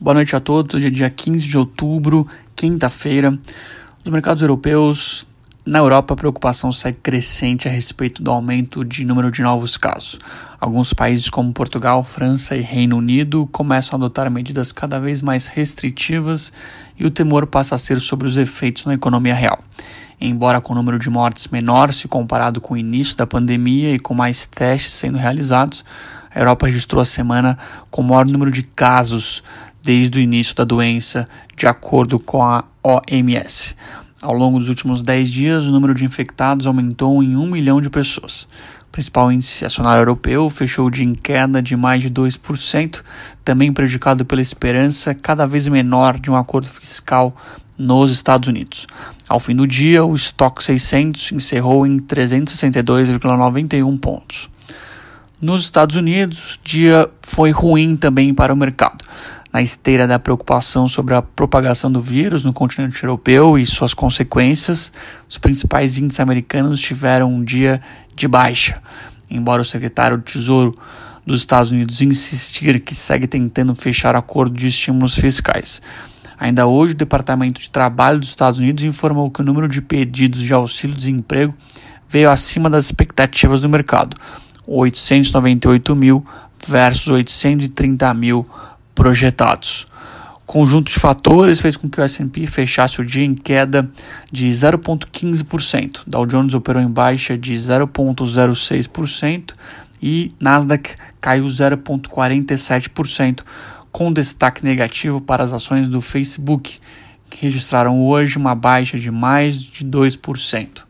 Boa noite a todos. Hoje é dia 15 de outubro, quinta-feira. Os mercados europeus, na Europa, a preocupação segue crescente a respeito do aumento de número de novos casos. Alguns países, como Portugal, França e Reino Unido, começam a adotar medidas cada vez mais restritivas e o temor passa a ser sobre os efeitos na economia real. Embora com o número de mortes menor se comparado com o início da pandemia e com mais testes sendo realizados, a Europa registrou a semana com o maior número de casos desde o início da doença, de acordo com a OMS. Ao longo dos últimos 10 dias, o número de infectados aumentou em 1 milhão de pessoas. O principal índice acionário europeu fechou o dia em queda de mais de 2%, também prejudicado pela esperança cada vez menor de um acordo fiscal nos Estados Unidos. Ao fim do dia, o estoque 600 encerrou em 362,91 pontos. Nos Estados Unidos, o dia foi ruim também para o mercado na esteira da preocupação sobre a propagação do vírus no continente europeu e suas consequências, os principais índices americanos tiveram um dia de baixa. Embora o secretário do Tesouro dos Estados Unidos insistir que segue tentando fechar acordo de estímulos fiscais. Ainda hoje, o Departamento de Trabalho dos Estados Unidos informou que o número de pedidos de auxílio-desemprego veio acima das expectativas do mercado, 898 mil versus 830 mil projetados. Conjunto de fatores fez com que o S&P fechasse o dia em queda de 0,15%. Dow Jones operou em baixa de 0,06% e Nasdaq caiu 0,47%, com destaque negativo para as ações do Facebook, que registraram hoje uma baixa de mais de 2%. Uh,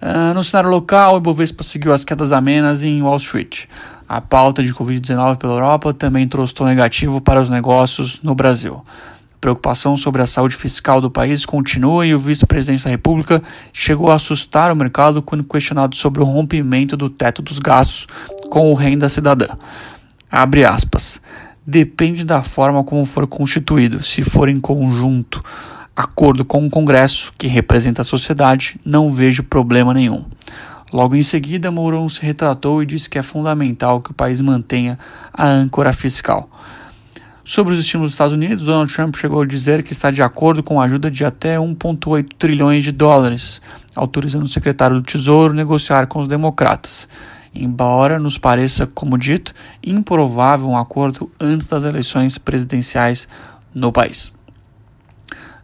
ah, no cenário local, o Ibovespa seguiu as quedas amenas em Wall Street. A pauta de Covid-19 pela Europa também trouxe tom negativo para os negócios no Brasil. A preocupação sobre a saúde fiscal do país continua e o vice-presidente da República chegou a assustar o mercado quando questionado sobre o rompimento do teto dos gastos com o renda cidadã. Abre aspas. Depende da forma como for constituído. Se for em conjunto, acordo com o Congresso, que representa a sociedade, não vejo problema nenhum. Logo em seguida, Mourão se retratou e disse que é fundamental que o país mantenha a âncora fiscal. Sobre os estímulos dos Estados Unidos, Donald Trump chegou a dizer que está de acordo com a ajuda de até 1,8 trilhões de dólares, autorizando o secretário do Tesouro negociar com os democratas. Embora nos pareça, como dito, improvável um acordo antes das eleições presidenciais no país.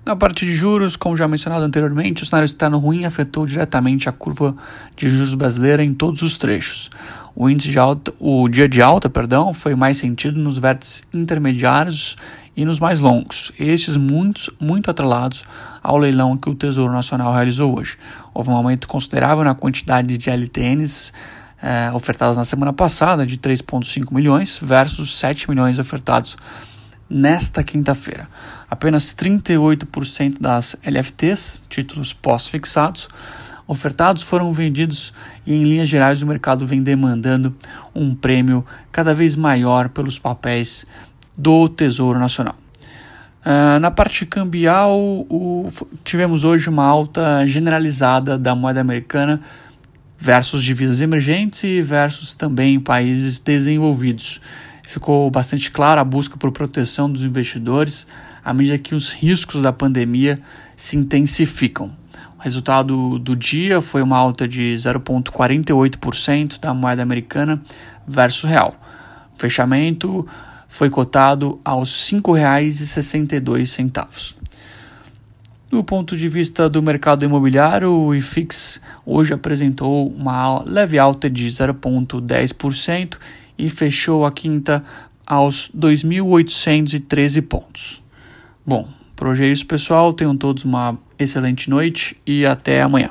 Na parte de juros, como já mencionado anteriormente, o cenário externo ruim afetou diretamente a curva de juros brasileira em todos os trechos. O índice de alta, o dia de alta, perdão, foi mais sentido nos vértices intermediários e nos mais longos, estes muitos, muito atrelados ao leilão que o Tesouro Nacional realizou hoje. Houve um aumento considerável na quantidade de LTNs eh, ofertadas na semana passada, de 3,5 milhões, versus 7 milhões ofertados nesta quinta-feira. Apenas 38% das LFTs, títulos pós-fixados, ofertados foram vendidos e, em linhas gerais, o mercado vem demandando um prêmio cada vez maior pelos papéis do Tesouro Nacional. Uh, na parte cambial, o, tivemos hoje uma alta generalizada da moeda americana versus divisas emergentes e versus também países desenvolvidos ficou bastante clara a busca por proteção dos investidores à medida que os riscos da pandemia se intensificam. O resultado do dia foi uma alta de 0,48% da moeda americana versus real. O fechamento foi cotado aos R$ 5,62. Do ponto de vista do mercado imobiliário, o IFIX hoje apresentou uma leve alta de 0,10% e fechou a quinta aos 2.813 pontos. Bom, hoje é pessoal. Tenham todos uma excelente noite e até amanhã.